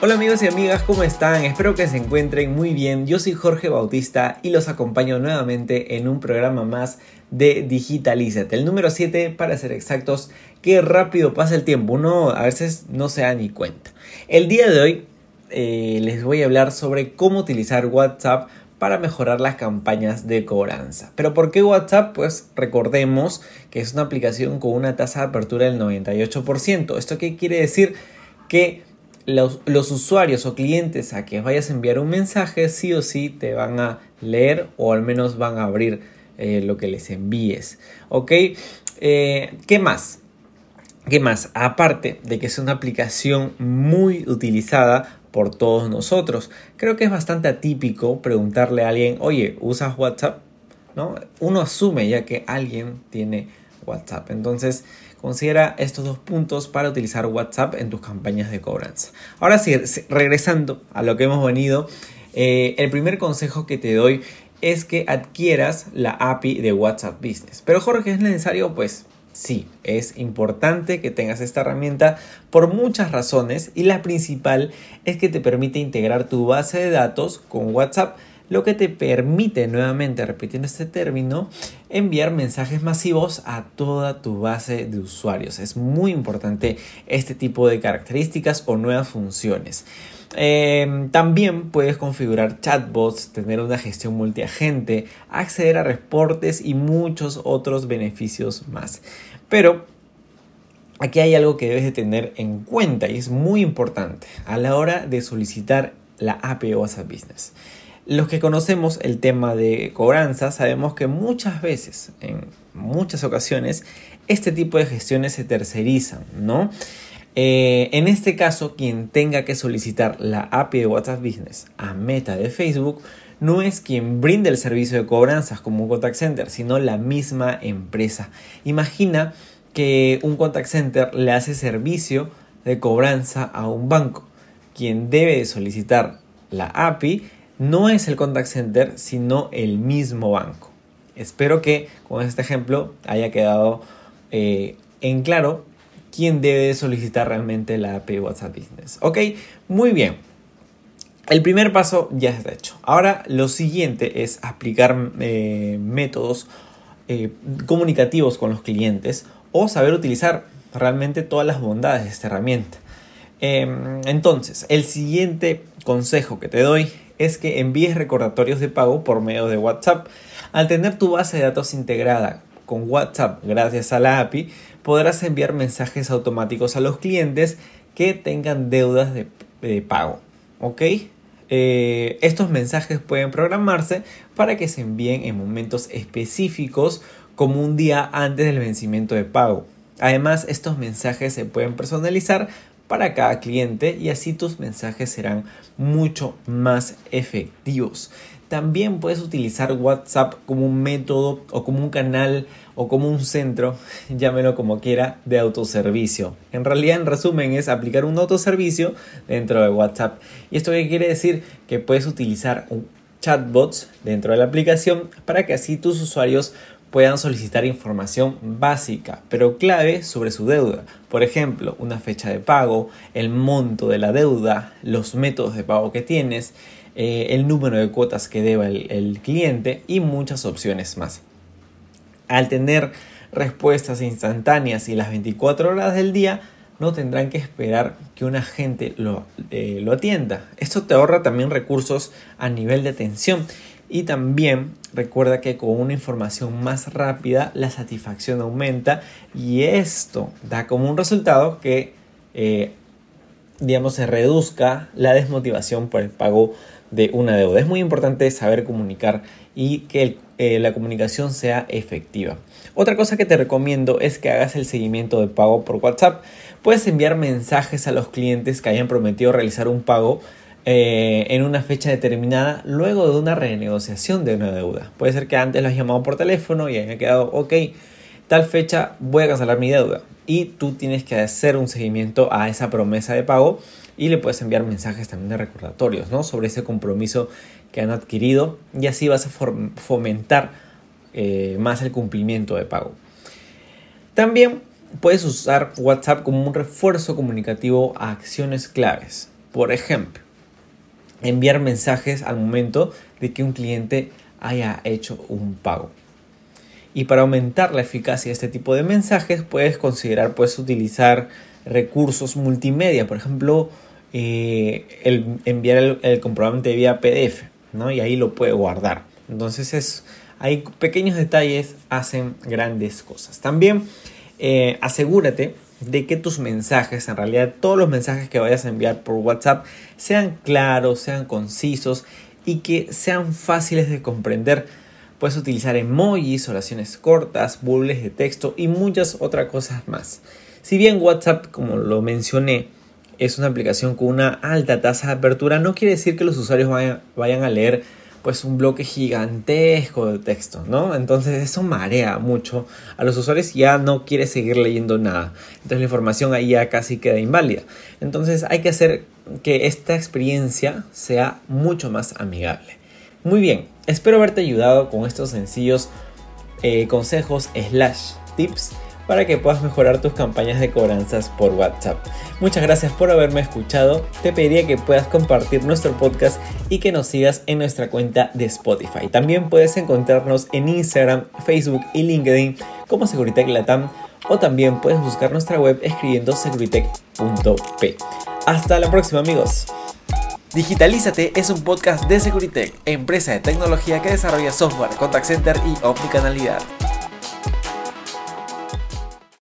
Hola amigos y amigas, ¿cómo están? Espero que se encuentren muy bien. Yo soy Jorge Bautista y los acompaño nuevamente en un programa más de Digitalízate, el número 7 para ser exactos. Qué rápido pasa el tiempo, uno a veces no se da ni cuenta. El día de hoy eh, les voy a hablar sobre cómo utilizar WhatsApp para mejorar las campañas de cobranza. Pero ¿por qué WhatsApp? Pues recordemos que es una aplicación con una tasa de apertura del 98%. ¿Esto qué quiere decir? Que los, usuarios o clientes a que vayas a enviar un mensaje sí o sí te van a leer o al menos van a abrir eh, lo que les envíes. ¿Ok? Eh, ¿Qué más? ¿Qué más? Aparte de que es una aplicación muy utilizada por todos nosotros. Creo que es bastante atípico preguntarle a alguien, oye, ¿usas WhatsApp? ¿No? Uno asume ya que alguien tiene WhatsApp. Entonces, Considera estos dos puntos para utilizar WhatsApp en tus campañas de cobranza. Ahora sí, regresando a lo que hemos venido, eh, el primer consejo que te doy es que adquieras la API de WhatsApp Business. Pero Jorge, ¿es necesario? Pues sí, es importante que tengas esta herramienta por muchas razones y la principal es que te permite integrar tu base de datos con WhatsApp lo que te permite nuevamente, repitiendo este término, enviar mensajes masivos a toda tu base de usuarios. Es muy importante este tipo de características o nuevas funciones. Em, también puedes configurar chatbots, tener una gestión multiagente, acceder a reportes y muchos otros beneficios más. Pero aquí hay algo que debes de tener en cuenta y es muy importante a la hora de solicitar la API WhatsApp Business. Los que conocemos el tema de cobranza sabemos que muchas veces, en muchas ocasiones, este tipo de gestiones se tercerizan, ¿no? Eh, en este caso, quien tenga que solicitar la API de WhatsApp Business a Meta de Facebook no es quien brinde el servicio de cobranzas como un contact center, sino la misma empresa. Imagina que un contact center le hace servicio de cobranza a un banco. Quien debe solicitar la API no es el contact center, sino el mismo banco. Espero que con este ejemplo haya quedado eh, en claro quién debe solicitar realmente la API WhatsApp Business. Ok, muy bien. El primer paso ya está hecho. Ahora lo siguiente es aplicar eh, métodos eh, comunicativos con los clientes o saber utilizar realmente todas las bondades de esta herramienta. Em, entonces, el siguiente consejo que te doy es que envíes recordatorios de pago por medio de WhatsApp. Al tener tu base de datos integrada con WhatsApp gracias a la API, podrás enviar mensajes automáticos a los clientes que tengan deudas de, pago. ¿Ok? Eh, estos mensajes pueden programarse para que se envíen en momentos específicos como un día antes del vencimiento de pago. Además, estos mensajes se pueden personalizar para cada cliente y así tus mensajes serán mucho más efectivos. También puedes utilizar WhatsApp como un método o como un canal o como un centro, llámelo como quiera, de autoservicio. En realidad, en resumen, es aplicar un autoservicio dentro de WhatsApp. ¿Y esto qué quiere decir? Que puedes utilizar un chatbots dentro de la aplicación para que así tus usuarios puedan solicitar información básica, pero clave sobre su deuda. Por ejemplo, una fecha de pago, el monto de la deuda, los métodos de pago que tienes, eh, el número de cuotas que deba el, cliente y muchas opciones más. Al tener respuestas instantáneas y las 24 horas del día, no tendrán que esperar que un agente lo, eh, lo atienda. Esto te ahorra también recursos a nivel de atención y también recuerda que con una información más rápida la satisfacción aumenta y esto da como un resultado que eh, digamos se reduzca la desmotivación por el pago de una deuda. Es muy importante saber comunicar y que eh, la comunicación sea efectiva. Otra cosa que te recomiendo es que hagas el seguimiento de pago por WhatsApp. Puedes enviar mensajes a los clientes que hayan prometido realizar un pago eh, en una fecha determinada luego de una renegociación de una deuda. Puede ser que antes lo has llamado por teléfono y haya quedado ok. tal fecha voy a cancelar mi deuda. Y tú tienes que hacer un seguimiento a esa promesa de pago y le puedes enviar mensajes también de recordatorios ¿no? sobre ese compromiso que han adquirido y así vas a fomentar eh, más el cumplimiento de pago. También puedes usar WhatsApp como un refuerzo comunicativo a acciones claves. Por ejemplo, enviar mensajes al momento de que un cliente haya hecho un pago. Y para aumentar la eficacia de este tipo de mensajes puedes considerar pues utilizar recursos multimedia, por ejemplo, eh, el enviar el, el, comprobante vía PDF, ¿no? Y ahí lo puede guardar. Entonces es, hay pequeños detalles hacen grandes cosas. También eh, asegúrate de que tus mensajes, en realidad todos los mensajes que vayas a enviar por WhatsApp, sean claros, sean concisos y que sean fáciles de comprender. Puedes utilizar emojis, oraciones cortas, bubbles de texto y muchas otras cosas más. Si bien WhatsApp, como lo mencioné, es una aplicación con una alta tasa de apertura, no quiere decir que los usuarios vayan, vayan a leer pues un bloque gigantesco de texto, ¿no? Entonces eso marea mucho a los usuarios y ya no quiere seguir leyendo nada. Entonces la información ahí ya casi queda inválida. Entonces hay que hacer que esta experiencia sea mucho más amigable. Muy bien, espero haberte ayudado con estos sencillos eh, consejos slash tips para que puedas mejorar tus campañas de cobranzas por WhatsApp. Muchas gracias por haberme escuchado. Te pediría que puedas compartir nuestro podcast y que nos sigas en nuestra cuenta de Spotify. También puedes encontrarnos en Instagram, Facebook y LinkedIn como Securitech Latam o también puedes buscar nuestra web escribiendo securitech.p. Hasta la próxima amigos. Digitalízate es un podcast de Securitech, empresa de tecnología que desarrolla software, contact center y omnicanalidad.